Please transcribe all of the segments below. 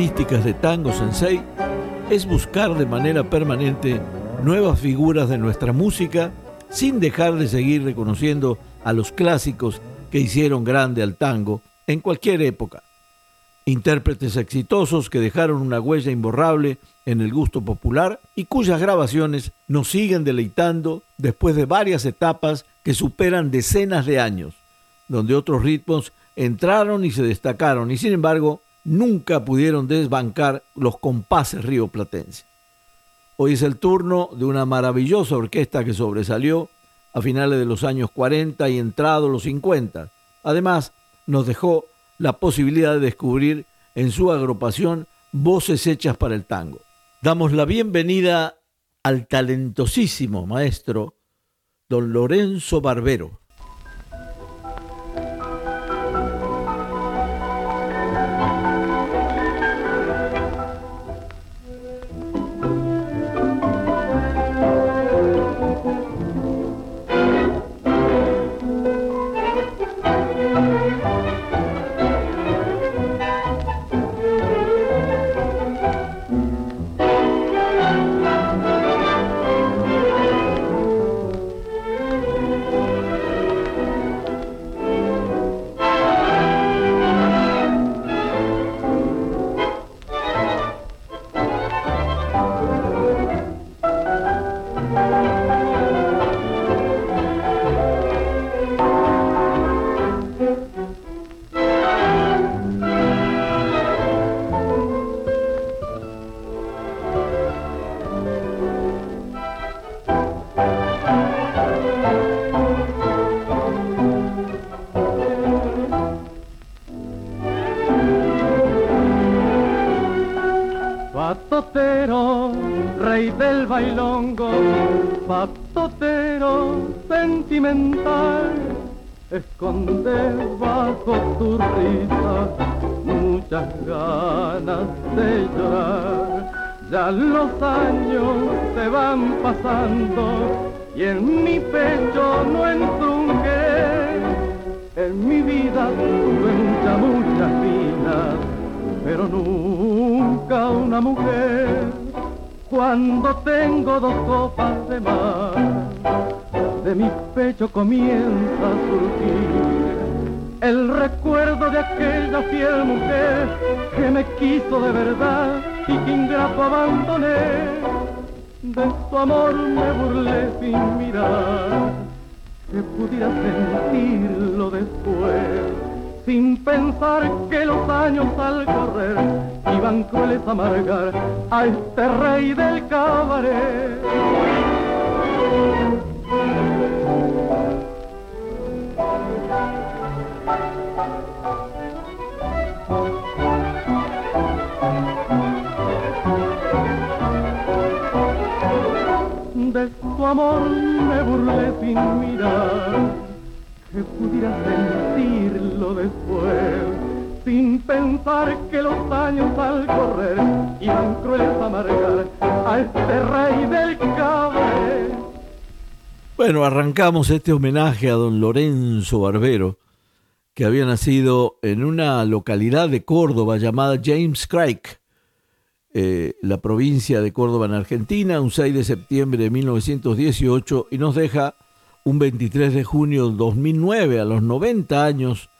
Características de Tango Sensei es buscar de manera permanente nuevas figuras de nuestra música sin dejar de seguir reconociendo a los clásicos que hicieron grande al tango en cualquier época. Intérpretes exitosos que dejaron una huella imborrable en el gusto popular y cuyas grabaciones nos siguen deleitando después de varias etapas que superan decenas de años, donde otros ritmos entraron y se destacaron y sin embargo nunca pudieron desbancar los compases rioplatenses. Hoy es el turno de una maravillosa orquesta que sobresalió a finales de los años 40 y entrado los 50. Además, nos dejó la posibilidad de descubrir en su agrupación voces hechas para el tango. Damos la bienvenida al talentosísimo maestro don Lorenzo Barbero. Patotero sentimental, esconde bajo tu risa muchas ganas de llorar. Ya los años se van pasando y en mi pecho no entrunqué. En mi vida tuve muchas, muchas vidas, pero nunca una mujer comienza a surgir el recuerdo de aquella fiel mujer que me quiso de verdad y que ingrato abandoné. De su amor me burlé sin mirar, que pudiera sentirlo después, sin pensar que los años al correr iban crueles a amargar a este rey del cabaret. De su amor me burlé sin mirar, que pudiera sentirlo después, sin pensar que los años al correr iban a amargar a este rey del cabaret. Bueno, arrancamos este homenaje a don Lorenzo Barbero, que había nacido en una localidad de Córdoba llamada James Craig, eh, la provincia de Córdoba en Argentina, un 6 de septiembre de 1918, y nos deja un 23 de junio del 2009, a los 90 años,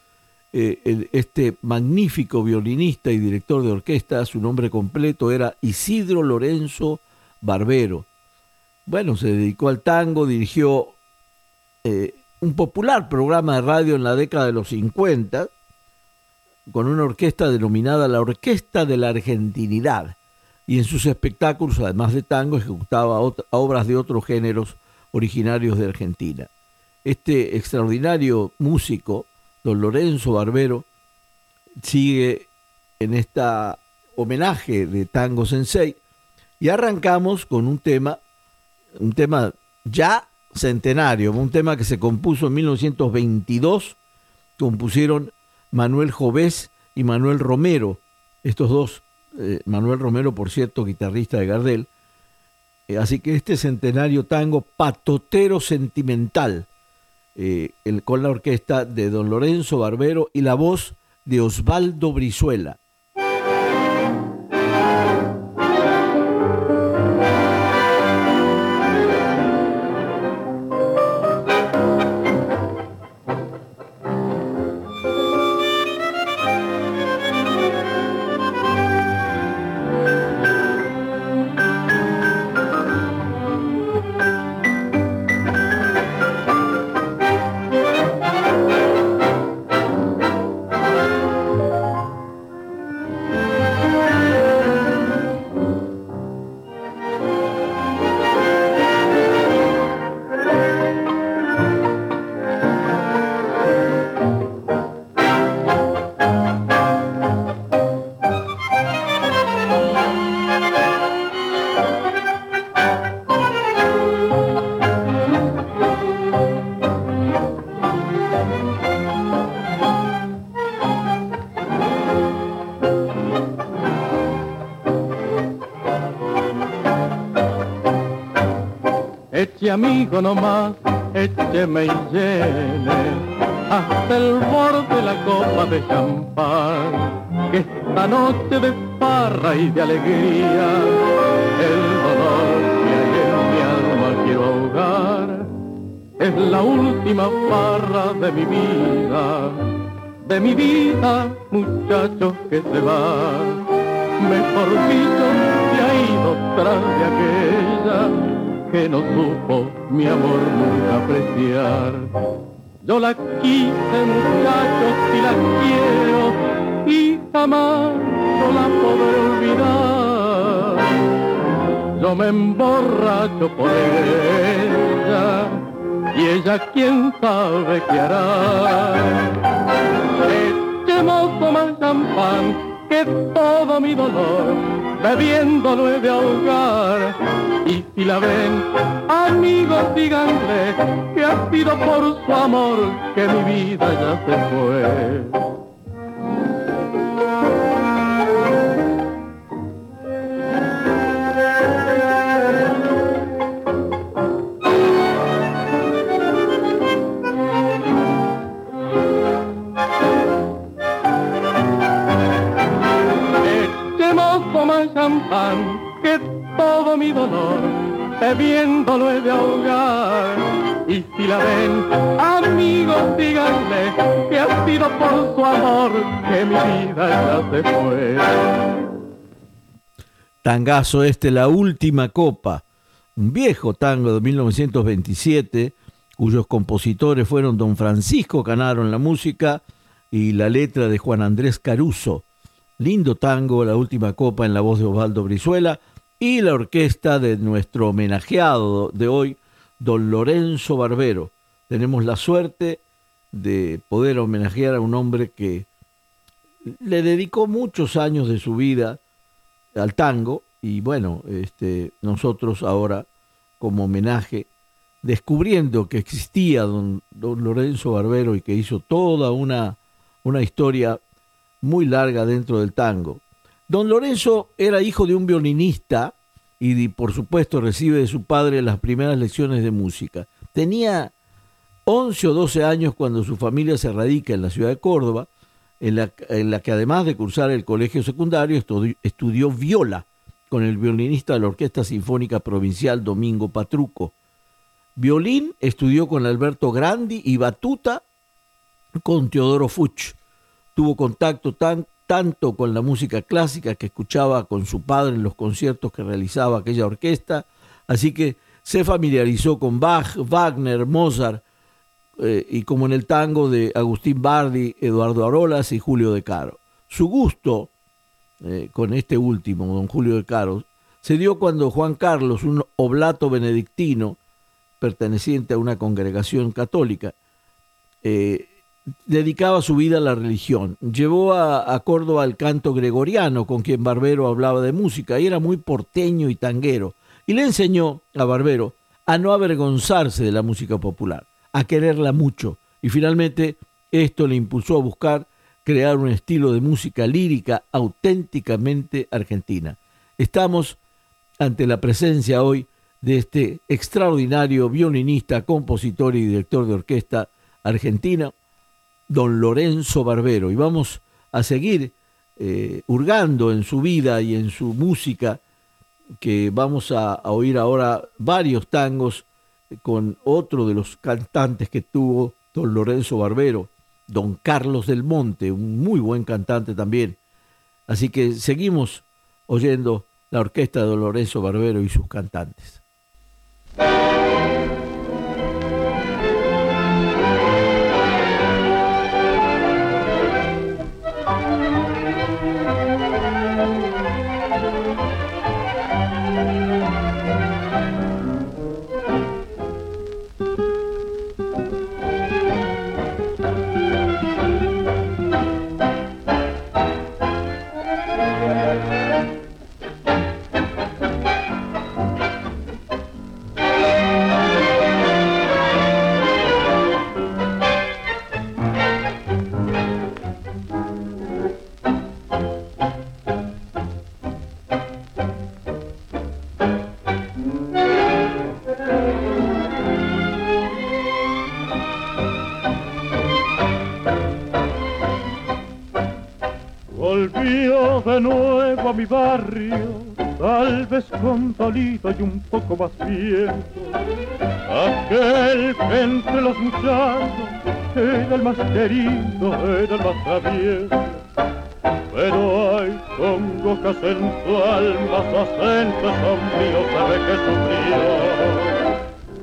eh, este magnífico violinista y director de orquesta, su nombre completo era Isidro Lorenzo Barbero. Bueno, se dedicó al tango, dirigió eh, un popular programa de radio en la década de los 50, con una orquesta denominada la Orquesta de la Argentinidad, y en sus espectáculos, además de tango, ejecutaba obras de otros géneros originarios de Argentina. Este extraordinario músico, don Lorenzo Barbero, sigue en esta homenaje de Tango Sensei y arrancamos con un tema, un tema ya centenario, un tema que se compuso en 1922, compusieron Manuel Jovés y Manuel Romero, estos dos, eh, Manuel Romero, por cierto, guitarrista de Gardel, así que este centenario tango patotero sentimental, eh, el, con la orquesta de don Lorenzo Barbero y la voz de Osvaldo Brizuela. Amigo nomás, écheme y llene hasta el borde la copa de champán, que esta noche de parra y de alegría, el dolor que hay en mi alma quiero ahogar, es la última parra de mi vida, de mi vida, muchachos que se va. Mejor dicho, se ha ido tras de aquella que no supo mi amor nunca apreciar. Yo la quise muchachos y la quiero y jamás no la podré olvidar. Yo me emborracho por ella y ella quién sabe qué hará. Echemos más champán que todo mi dolor bebiéndolo he de ahogar y si la ven, amigos, díganle que ha sido por su amor que mi vida ya se fue. Champán todo mi dolor, bebiéndolo he de ahogar. Y si la ven, amigos, díganle que ha sido por su amor que mi vida ya se fue. Tangazo este, La Última Copa, un viejo tango de 1927, cuyos compositores fueron don Francisco Canaro en la música y la letra de Juan Andrés Caruso. Lindo tango, La Última Copa en la voz de Osvaldo Brizuela, y la orquesta de nuestro homenajeado de hoy, don Lorenzo Barbero. Tenemos la suerte de poder homenajear a un hombre que le dedicó muchos años de su vida al tango y bueno, este, nosotros ahora como homenaje, descubriendo que existía don, Lorenzo Barbero y que hizo toda una, una historia muy larga dentro del tango, Don Lorenzo era hijo de un violinista y por supuesto recibe de su padre las primeras lecciones de música. Tenía 11 o 12 años cuando su familia se radica en la ciudad de Córdoba, en la, que además de cursar el colegio secundario estudió, viola con el violinista de la Orquesta Sinfónica Provincial Domingo Patruco. Violín estudió con Alberto Grandi y batuta con Teodoro Fuch. Tuvo contacto tan, tanto con la música clásica que escuchaba con su padre en los conciertos que realizaba aquella orquesta, así que se familiarizó con Bach, Wagner, Mozart eh, y como en el tango de Agustín Bardi, Eduardo Arolas y Julio de Caro. Su gusto eh, con este último, don Julio de Caro, se dio cuando Juan Carlos, un oblato benedictino perteneciente a una congregación católica, eh, dedicaba su vida a la religión. Llevó a, a, Córdoba canto gregoriano, con quien Barbero hablaba de música, y era muy porteño y tanguero. Y le enseñó a Barbero a no avergonzarse de la música popular, a quererla mucho. Y finalmente esto le impulsó a buscar crear un estilo de música lírica auténticamente argentina. Estamos ante la presencia hoy de este extraordinario violinista, compositor y director de orquesta argentina, don Lorenzo Barbero. Y vamos a seguir eh, hurgando en su vida y en su música, que vamos a, a oír ahora varios tangos con otro de los cantantes que tuvo don Lorenzo Barbero, don Carlos del Monte, un muy buen cantante también. Así que seguimos oyendo la orquesta de Lorenzo Barbero y sus cantantes. Tal vez con dolido y un poco más viejo. Aquel que entre los muchachos era el más querido, era el más travieso. Pero hay su alma, su acento sombrío sabe que sufrió.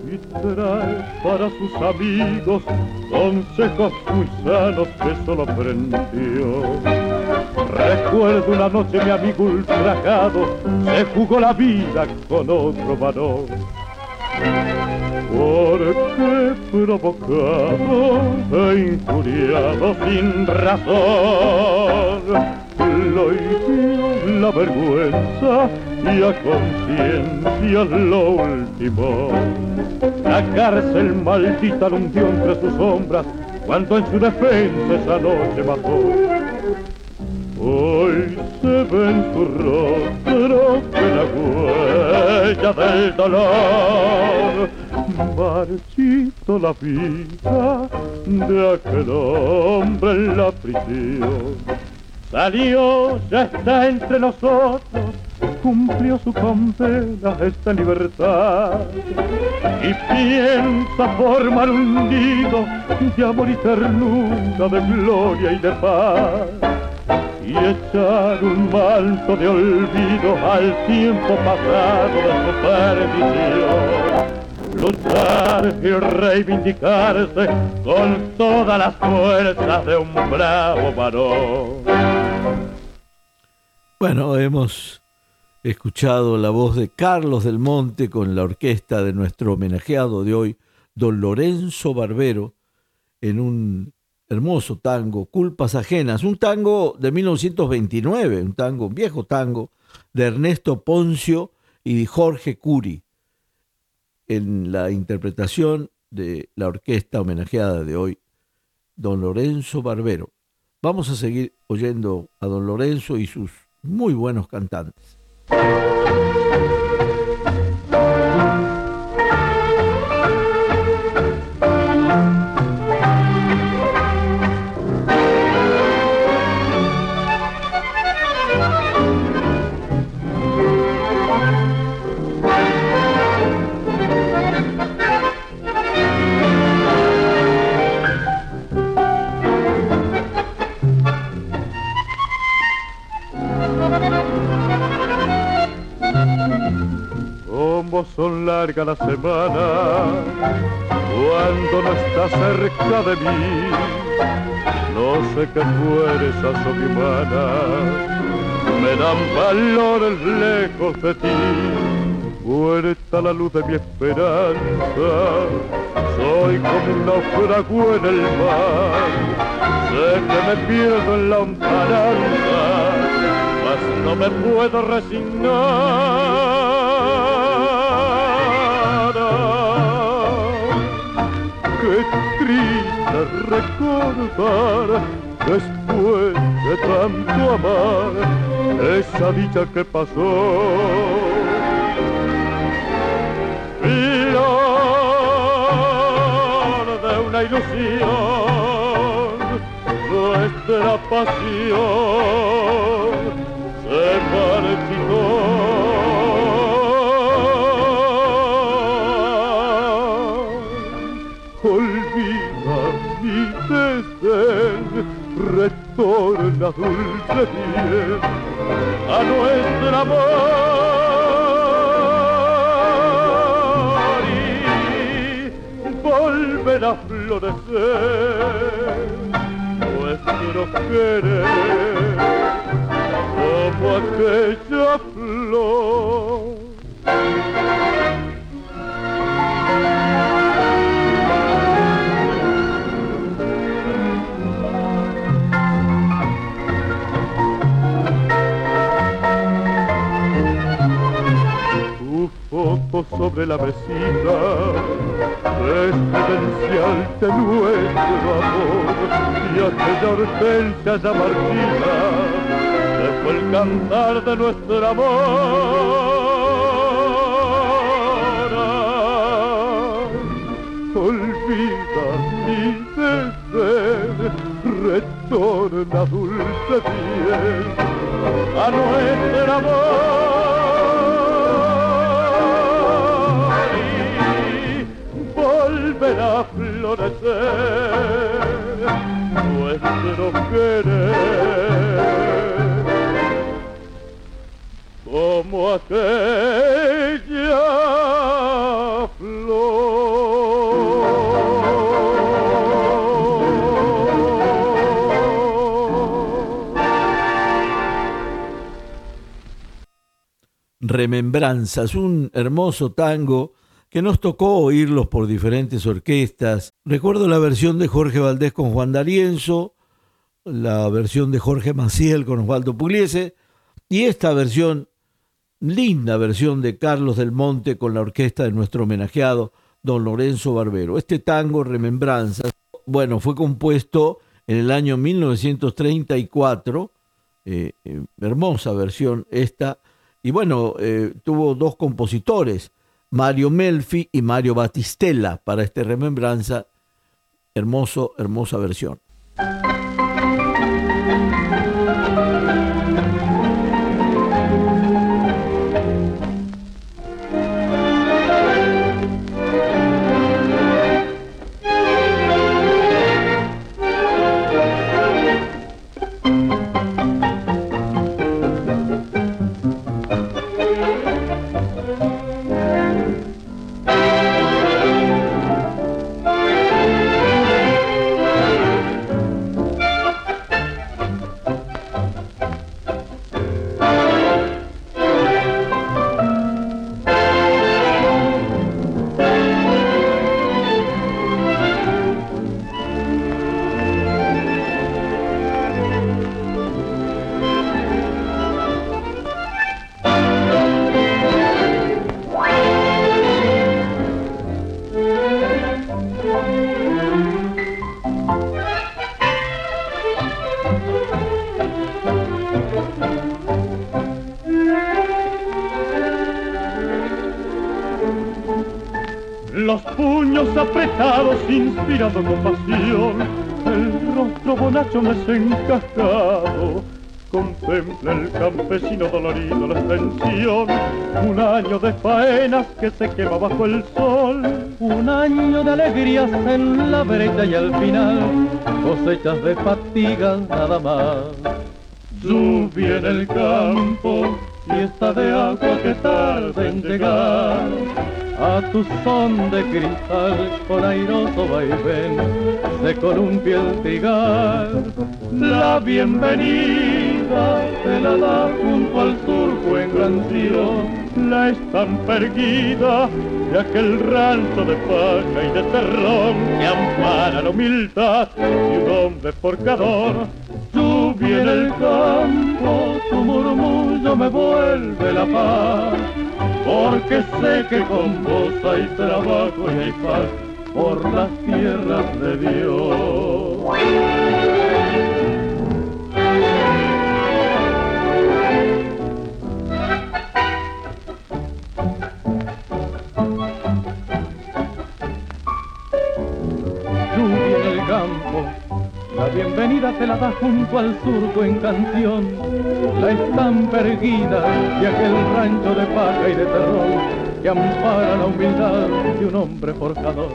Y trae para sus amigos consejos muy sanos que solo aprendió. Recuerdo una noche mi amigo ultrajado se jugó la vida con otro varón. Porque provocado e injuriado sin razón, lo hirió la vergüenza y a conciencia lo último. La cárcel maldita lo entre sus sombras cuando en su defensa esa noche mató. Hoy se ve en tu rostro que la huella del dolor marchito la vida de aquel hombre en la prisión. Salió, ya está entre nosotros, cumplió su condena, esta libertad. Y piensa formar un nido de amor y ternura, de gloria y de paz y echar un manto de olvido al tiempo pasado de su perdición. Luchar y reivindicarse con todas las fuerzas de un bravo varón. Bueno, hemos escuchado la voz de Carlos del Monte con la orquesta de nuestro homenajeado de hoy, don Lorenzo Barbero, en un hermoso tango, Culpas Ajenas, un tango de 1929, un tango, un viejo tango, de Ernesto Poncio y Jorge Curi, en la interpretación de la orquesta homenajeada de hoy, don Lorenzo Barbero. Vamos a seguir oyendo a don Lorenzo y sus muy buenos cantantes. Son largas las semanas, cuando no estás cerca de mí, no sé qué fuerzas sobrehumanas me dan valores lejos de ti. Muerta la luz de mi esperanza, soy como un naufrago en el mar. Sé que me pierdo en la lontananza, mas no me puedo resignar. Qué triste recordar después de tanto amar esa dicha que pasó. Flor de una ilusión, nuestra pasión dulce bien a nuestro amor y volver a florecer nuestro querer como aquella flor. Sobre la mesita es credencial de nuestro amor y aquella hortensia ya marchita fue el cantar de nuestro amor. Olvida mi deseo retorna dulce bien a nuestro amor volverá a florecer nuestro querer como aquella flor. Remembranzas, un hermoso tango que nos tocó oírlos por diferentes orquestas. Recuerdo la versión de Jorge Valdés con Juan D'Arienzo, la versión de Jorge Maciel con Osvaldo Pugliese y esta versión, linda versión de Carlos del Monte con la orquesta de nuestro homenajeado don Lorenzo Barbero. Este tango Remembranzas, bueno, fue compuesto en el año 1934, eh, eh, hermosa versión esta, y bueno, eh, tuvo dos compositores, Mario Melfi y Mario Batistella para esta remembranza. Hermoso, hermosa versión. Apretados inspirando compasión, el rostro bonacho desencajado. Contempla el campesino dolorido la extensión, un año de faenas que se quema bajo el sol. Un año de alegrías en la brecha y al final, cosechas de fatigas nada más. Lluvia en el campo, fiesta de agua que tarde en llegar. A tu son de cristal con airoso vaivén se columpia el tigar. La bienvenida se la da junto al surco en canción, la estampa erguida de aquel rancho de paja y de terrón que ampara la humildad de un hombre forjador lluvia en el campo, tu murmullo me vuelve la paz, porque sé que con vos hay trabajo y hay paz por las tierras de Dios. Junto al surco en canción, la estampa erguida de aquel rancho de paja y de terror que ampara la humildad de un hombre forjador.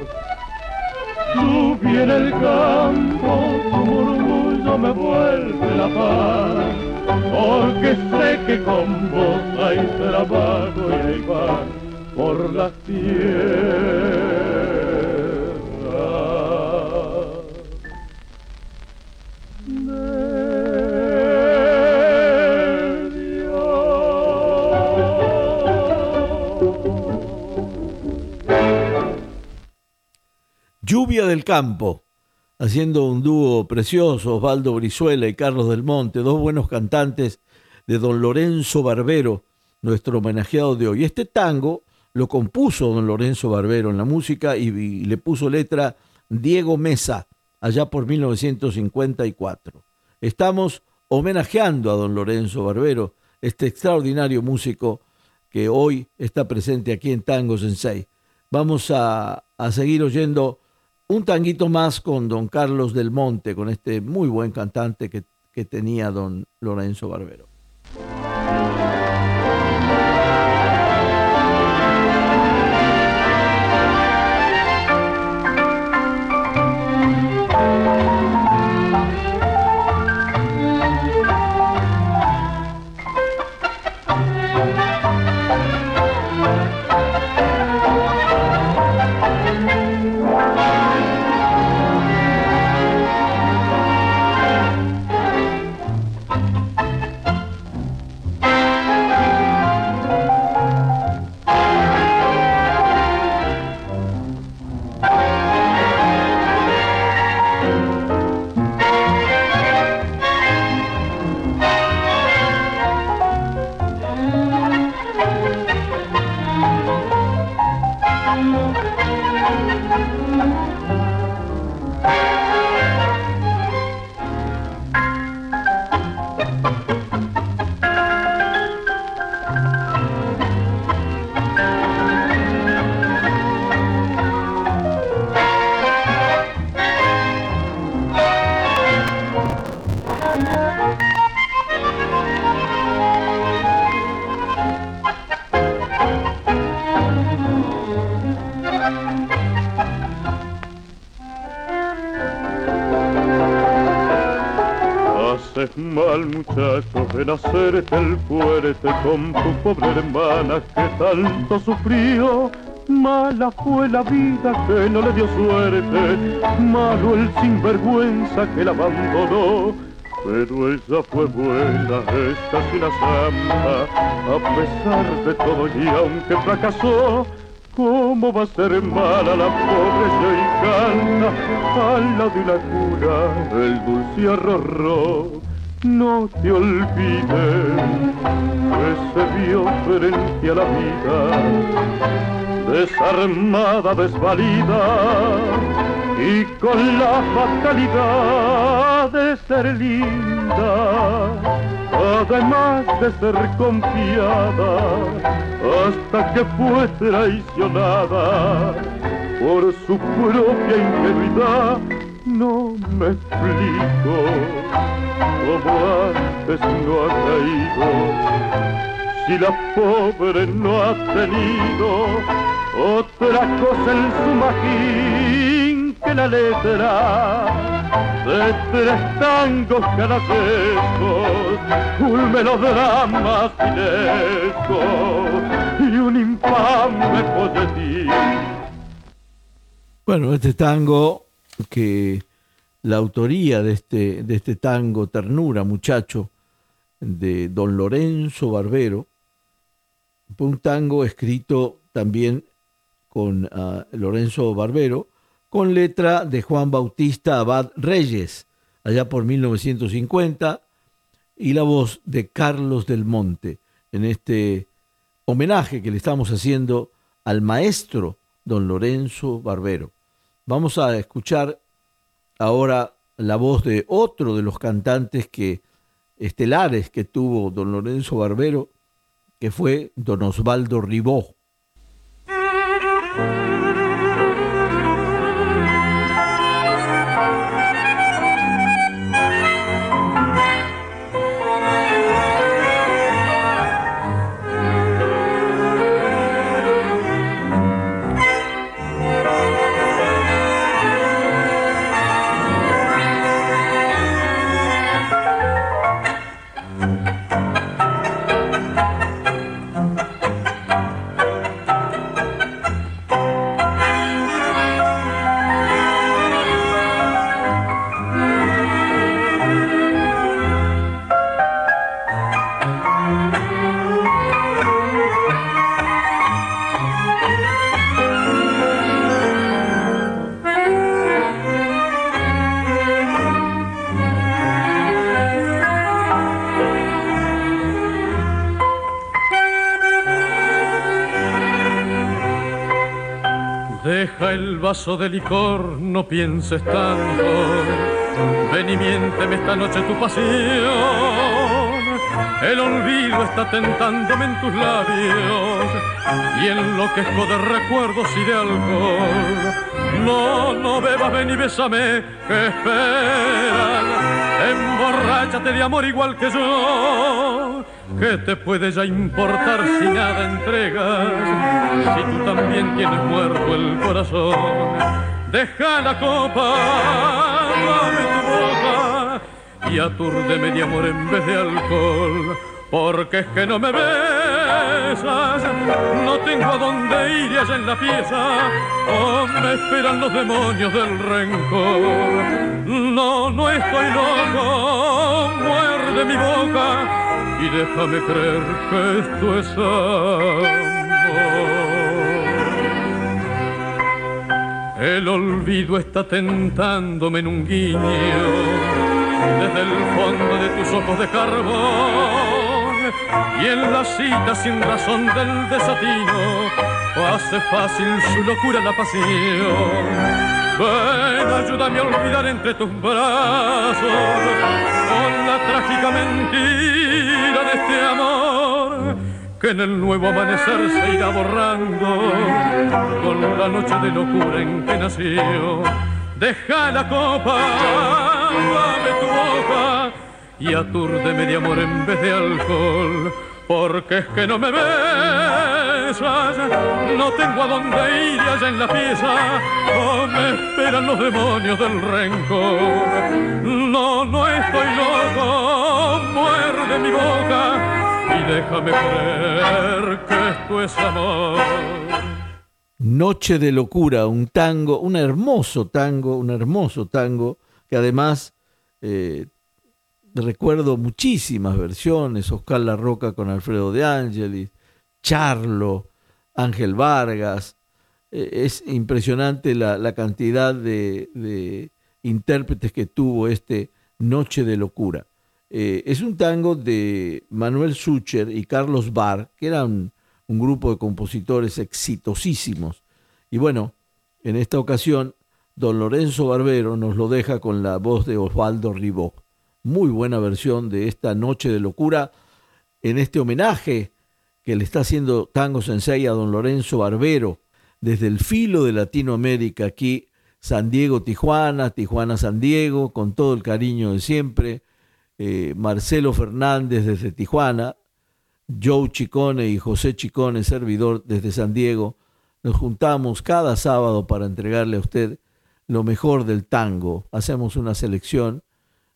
Lluvia en el campo, tu murmullo me vuelve la paz, porque sé que con vos hay trabajo y hay paz por la tierra. Del Campo, haciendo un dúo precioso, Osvaldo Brizuela y Carlos del Monte, dos buenos cantantes de don Lorenzo Barbero, nuestro homenajeado de hoy. Este tango lo compuso don Lorenzo Barbero en la música y, y le puso letra Diego Mesa, allá por 1954. Estamos homenajeando a don Lorenzo Barbero, este extraordinario músico que hoy está presente aquí en Tango Sensei. Vamos a, a seguir oyendo un tanguito más con don Carlos del Monte, con este muy buen cantante que, que tenía don Lorenzo Barbero. Con tu pobre hermana que tanto sufrió. Mala fue la vida que no le dio suerte, malo el sinvergüenza que la abandonó. Pero ella fue buena, es casi una santa, a pesar de todo y aunque fracasó, ¿Cómo va a ser mala la pobre y canta al lado de una cura el dulce arroz? No te olvides que se vio frente a la vida, desarmada, desvalida, y con la fatalidad de ser linda, además de ser confiada, hasta que fue traicionada por su propia ingenuidad no me explico cómo antes no ha caído. Si la pobre no ha tenido otra cosa en su magín que la letra de tres tangos caracescos, un melodrama finesco y un infame folletín. Bueno, este tango que la autoría de este, de este tango Ternura, muchacho, de don Lorenzo Barbero, fue un tango escrito también con uh, Lorenzo Barbero, con letra de Juan Bautista Abad Reyes, allá por 1950, y la voz de Carlos del Monte, en este homenaje que le estamos haciendo al maestro don Lorenzo Barbero. Vamos a escuchar ahora la voz de otro de los cantantes que estelares que tuvo don Lorenzo Barbero, que fue don Osvaldo Ribó. Vaso de licor, no pienses tanto. Ven y miénteme esta noche tu pasión. El olvido está tentándome en tus labios y enloquezco de recuerdos y de alcohol. No, no bebas, ven y bésame, que esperan. Emborráchate de amor igual que yo ¿Qué te puede ya importar si nada entregas? Si tú también tienes muerto el corazón, deja la copa, dame tu boca y atúrdeme de amor en vez de alcohol. Porque es que no me no tengo a dónde ir allá en la pieza, o me esperan los demonios del rencor. No, no estoy loco, muerde mi boca y déjame creer que esto es amor. El olvido está tentándome en un guiño desde el fondo de tus ojos de carbón y en la cita sin razón del desatino hace fácil su locura la pasión Ven, ayúdame a olvidar entre tus brazos con la trágica mentira de este amor que en el nuevo amanecer se irá borrando con la noche de locura en que nació. Deja la copa, dame tu boca y atúrdeme de amor en vez de alcohol, porque es que no me ves no tengo a dónde ir allá en la pieza, oh, me esperan los demonios del rencor. No, no estoy loco, muerde mi boca y déjame creer que esto es amor. Noche de locura, un tango, un hermoso tango, un hermoso tango que además eh, recuerdo muchísimas versiones, Oscar La Roca con Alfredo de Ángelis, Charlo, Ángel Vargas. Eh, es impresionante la, cantidad de, intérpretes que tuvo este Noche de Locura. Eh, es un tango de Manuel Sucher y Carlos Barr, que eran un grupo de compositores exitosísimos. Y bueno, en esta ocasión, don Lorenzo Barbero nos lo deja con la voz de Osvaldo Ribó. Muy buena versión de esta Noche de Locura en este homenaje que le está haciendo Tango Sensei a don Lorenzo Barbero desde el filo de Latinoamérica, aquí San Diego, Tijuana, Tijuana, San Diego, con todo el cariño de siempre. Eh, Marcelo Fernández desde Tijuana, Joe Chicone y José Chicone, servidor desde San Diego. Nos juntamos cada sábado para entregarle a usted lo mejor del tango. Hacemos una selección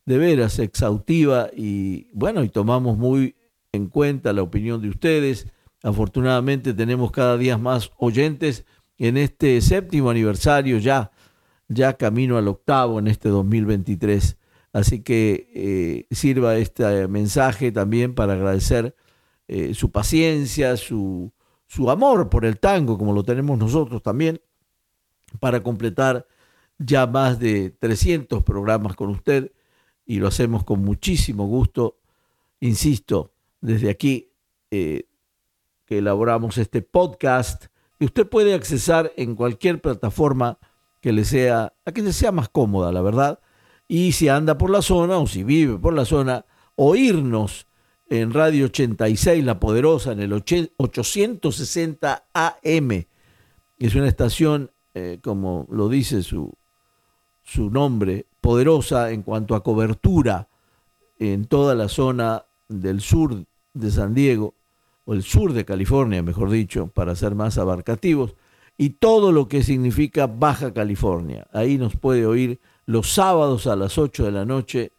de veras exhaustiva y bueno, y tomamos muy en cuenta la opinión de ustedes. Afortunadamente tenemos cada día más oyentes en este séptimo aniversario ya, ya camino al octavo en este 2023. Así que eh, sirva este mensaje también para agradecer eh, su paciencia, su, su amor por el tango, como lo tenemos nosotros también, para completar ya más de 300 programas con usted y lo hacemos con muchísimo gusto. Insisto, desde aquí eh, que elaboramos este podcast, que usted puede accesar en cualquier plataforma que le sea, a que le sea más cómoda, la verdad. Y si anda por la zona o si vive por la zona, oírnos en Radio 86, La Poderosa, en el 860 AM. Es una estación, eh, como lo dice su, su nombre, poderosa en cuanto a cobertura en toda la zona del sur de San Diego, o el sur de California, mejor dicho, para ser más abarcativos, y todo lo que significa Baja California. Ahí nos puede oír los sábados a las 8 de la noche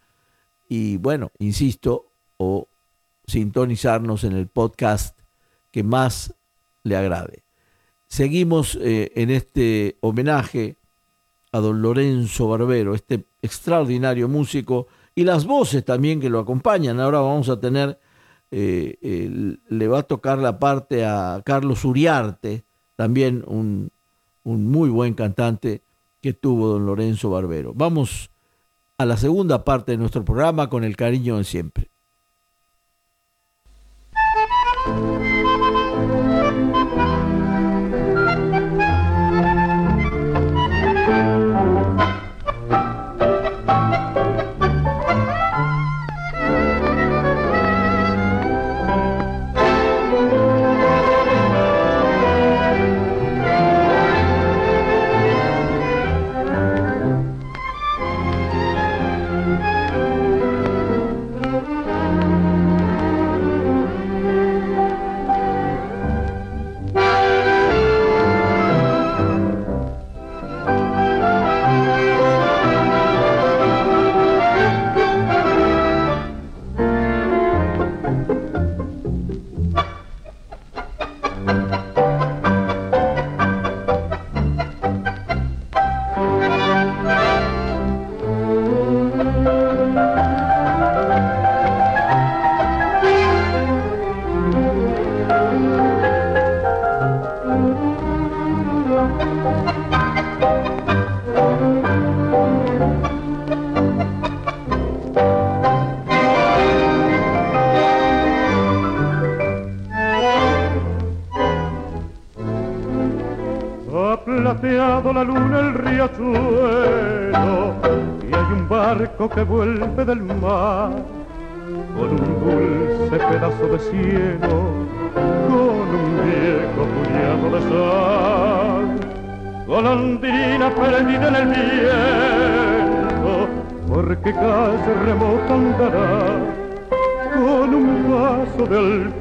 y bueno, insisto, o sintonizarnos en el podcast que más le agrade. Seguimos eh, en este homenaje a don Lorenzo Barbero, este extraordinario músico, y las voces también que lo acompañan. Ahora vamos a tener, eh, le va a tocar la parte a Carlos Uriarte, también un, un muy buen cantante que tuvo don Lorenzo Barbero. Vamos a la segunda parte de nuestro programa con el cariño de siempre.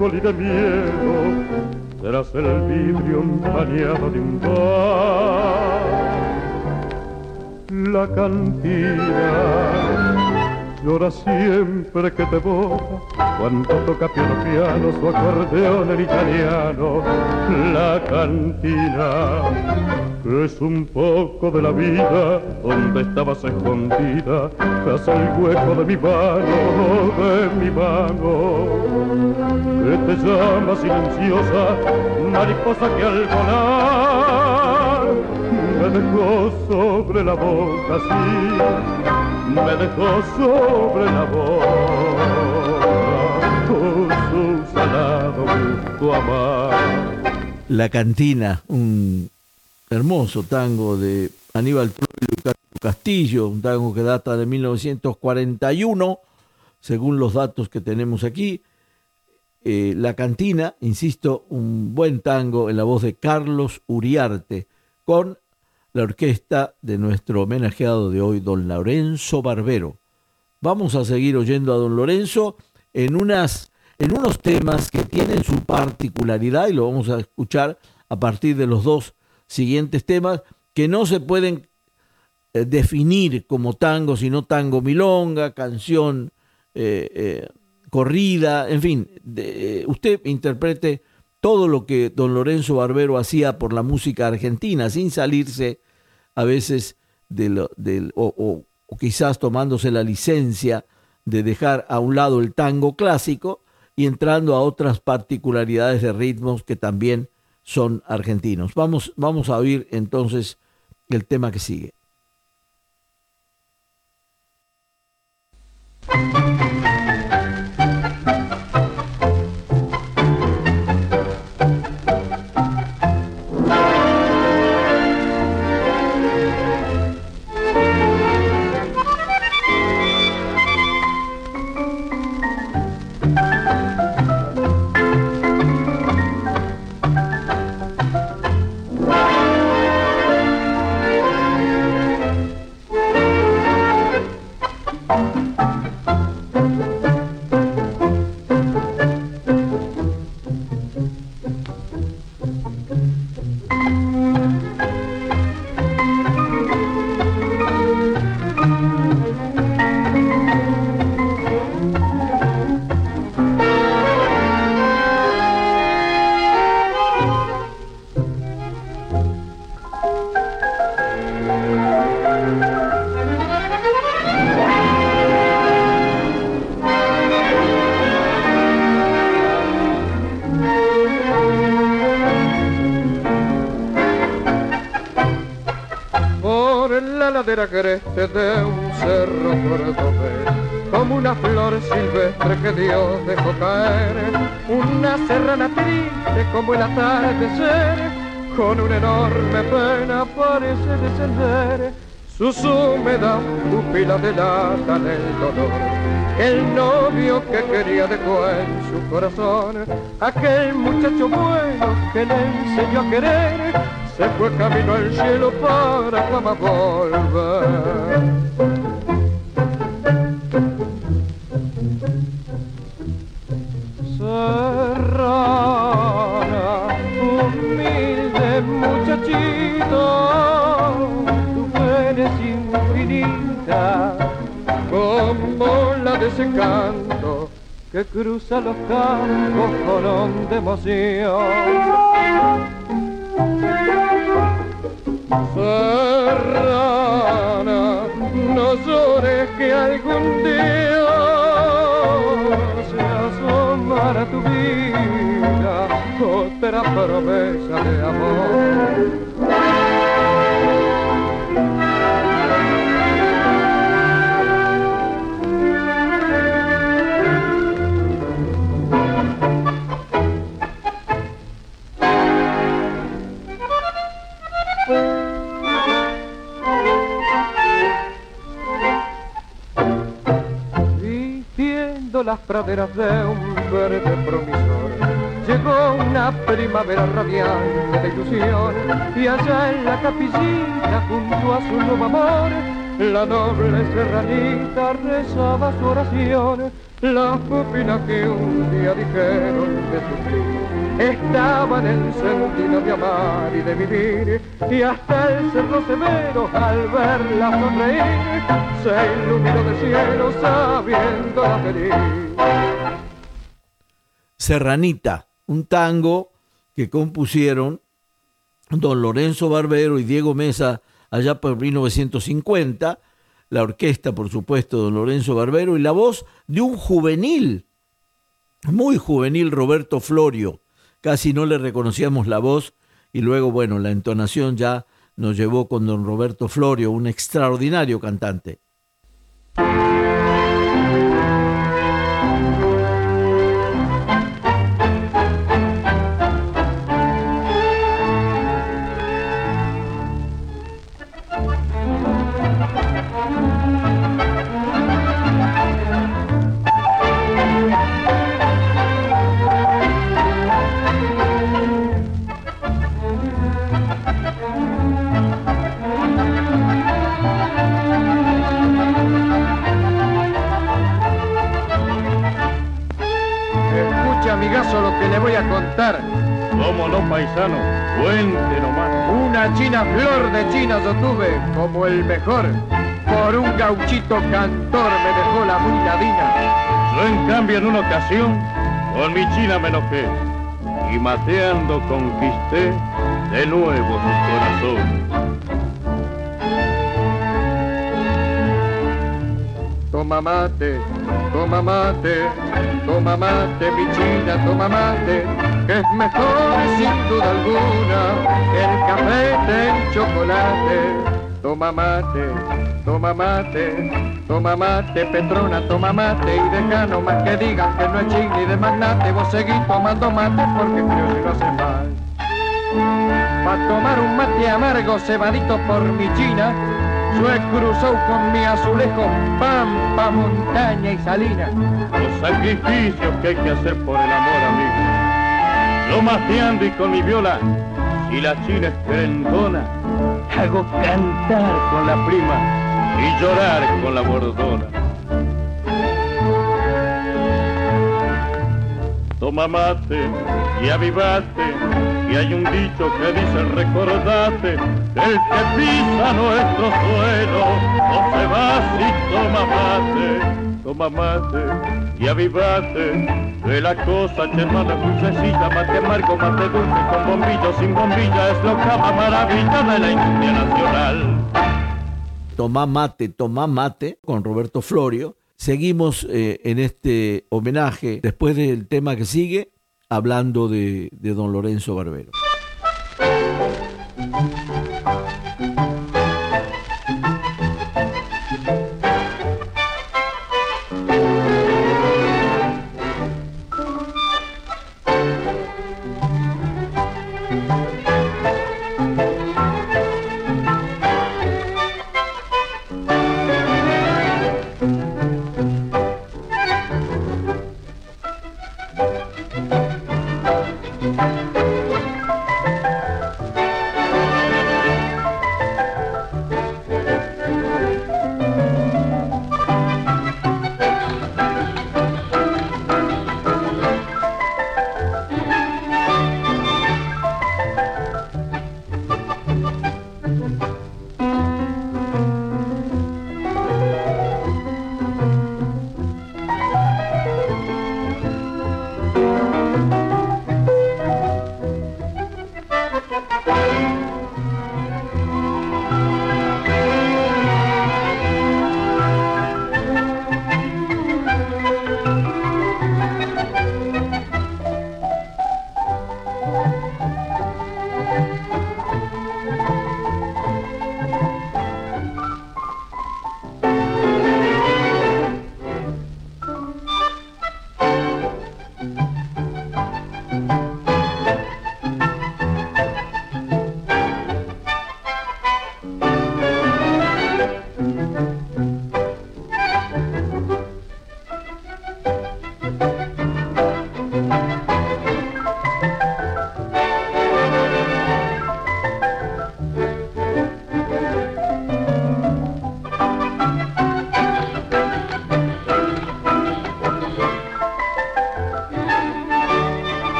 Alcohol y de miedo, tras el vidrio empañado de un bar. La cantina llora siempre que te boca cuando toca piano piano su acordeón en italiano la cantina. Es un poco de la vida donde estabas escondida tras el hueco de mi mano de mi mano que te llama silenciosa mariposa que al volar me dejó sobre la boca, sí, me dejó sobre la boca, con su salado gusto amar. La Cantina, un hermoso tango de Aníbal Troilo Castillo, un tango que data de 1941, según los datos que tenemos aquí. Eh, la Cantina, insisto, un buen tango en la voz de Carlos Uriarte, con la orquesta de nuestro homenajeado de hoy, don Lorenzo Barbero. Vamos a seguir oyendo a don Lorenzo en, unas, en unos temas que tienen su particularidad y lo vamos a escuchar a partir de los dos siguientes temas que no se pueden eh, definir como tango, sino tango milonga, canción corrida, en fin, usted interprete todo lo que don Lorenzo Barbero hacía por la música argentina, sin salirse a veces de del, o, o quizás tomándose la licencia de dejar a un lado el tango clásico y entrando a otras particularidades de ritmos que también son argentinos. Vamos, vamos a oír entonces el tema que sigue. Creste de un cerro cordobés, como una flor silvestre que Dios dejó caer, una serrana triste como el atardecer, con una enorme pena parece descender, sus húmedas pupilas delatan el dolor. El novio que quería dejó en su corazón, aquel muchacho bueno que le enseñó a querer, se fue camino al cielo para jamás volver. Serrana, humilde muchachito, tu pena es infinita, como la de ese canto que cruza los campos con de emoción. Serrana, no llores que algún día se asomará tu vida otra promesa de amor. Las praderas de un verde promisor. Llegó una primavera radiante de ilusión y allá en la capillita junto a su nuevo amor, la noble serranita rezaba su oración. Las pupilas que un día dijeron de sufrir estaban encendidas de amar y de vivir y hasta el cerro severo al verla sonreír se iluminó de cielo sabiendo feliz. Serranita, un tango que compusieron don Lorenzo Barbero y Diego Mesa allá por 1950 la orquesta, por supuesto, don Lorenzo Barbero, y la voz de un juvenil, muy juvenil Roberto Florio. Casi no le reconocíamos la voz y luego, bueno, la entonación ya nos llevó con don Roberto Florio, un extraordinario cantante. Paisano? Una china flor de china yo tuve, como el mejor. Por un gauchito cantor me dejó la muy. Yo en cambio en una ocasión con mi china me enojé y mateando conquisté de nuevo su corazón. Toma mate, toma mate, toma mate, mi china, toma mate, que es mejor sin duda alguna que el café del chocolate. Toma mate, toma mate, toma mate, Petrona, toma mate y deja no más que digan que no es ching ni de magnate, vos seguís tomando mate porque creo que no hace mal. Pa' tomar un mate amargo cebadito por mi china, Sue cruzó con mi azulejo, pampa, montaña y salina. Los sacrificios que hay que hacer por el amor, amigo. Yo mateando y con mi viola, si la china es hago cantar con la prima y llorar con la bordona. Toma mate y avivate, y hay un dicho que dice recordate, el que pisa nuestro suelo no se va si toma mate. Toma mate y avivate, que la cosa muy sencilla, mate amargo, mate dulce, con bombillo, sin bombilla, es lo que maravilla de la industria nacional. Tomá mate, tomá mate, con Roberto Florio. Seguimos eh, en este homenaje, después del tema que sigue, hablando de, de don Lorenzo Barbero.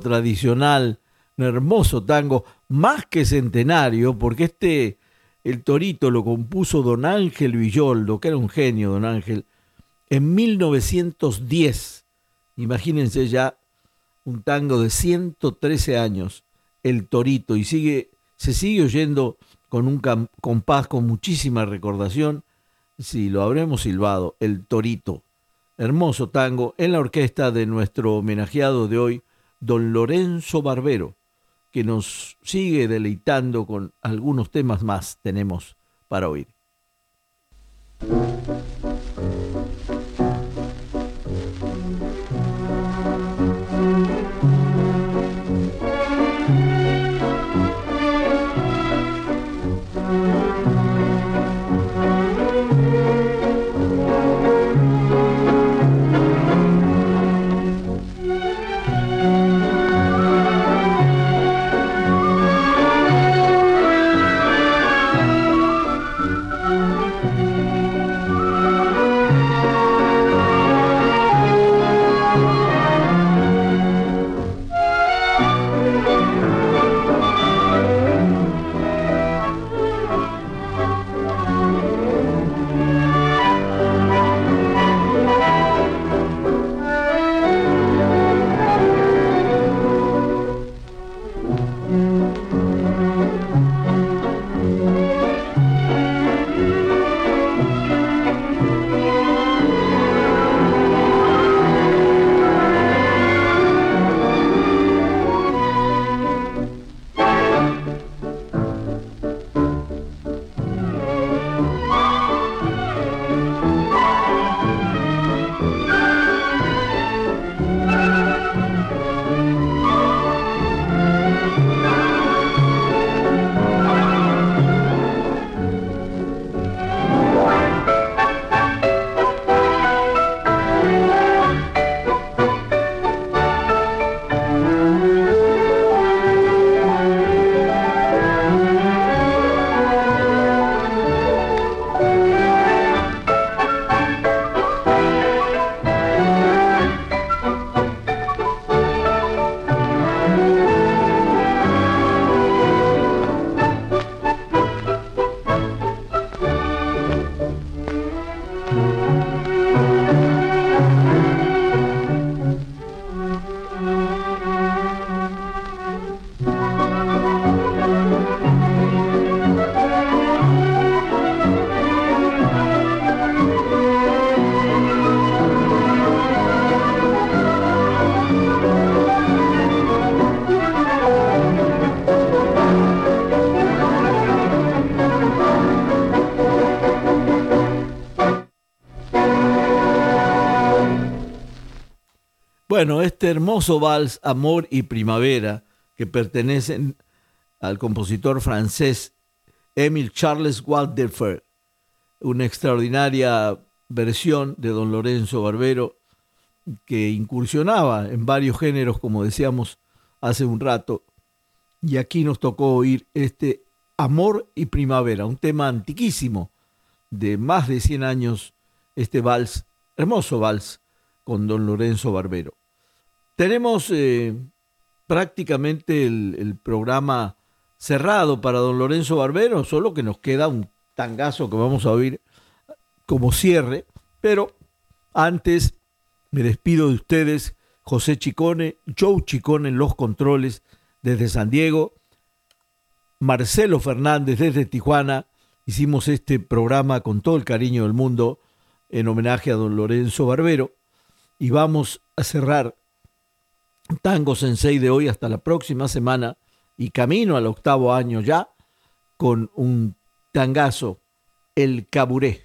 Tradicional, un hermoso tango, más que centenario, porque este, el Torito lo compuso don Ángel Villoldo, que era un genio, don Ángel, en 1910. Imagínense ya un tango de 113 años, El Torito, y sigue se sigue oyendo con un compás con muchísima recordación, si lo habremos silbado, el Torito. Hermoso tango en la orquesta de nuestro homenajeado de hoy, don Lorenzo Barbero, que nos sigue deleitando con algunos temas más tenemos para oír. Bueno, este hermoso vals Amor y Primavera, que pertenecen al compositor francés Émile Charles Walderfer, una extraordinaria versión de don Lorenzo Barbero que incursionaba en varios géneros, como decíamos hace un rato, y aquí nos tocó oír este Amor y Primavera, un tema antiquísimo de más de 100 años, este vals, hermoso vals con don Lorenzo Barbero. Tenemos eh, prácticamente el, programa cerrado para don Lorenzo Barbero, solo que nos queda un tangazo que vamos a oír como cierre, pero antes me despido de ustedes, José Chicone, Joe Chicone en los controles desde San Diego, Marcelo Fernández desde Tijuana, hicimos este programa con todo el cariño del mundo en homenaje a don Lorenzo Barbero. Y vamos a cerrar Tango Sensei de hoy hasta la próxima semana y camino al octavo año ya con un tangazo, el caburé.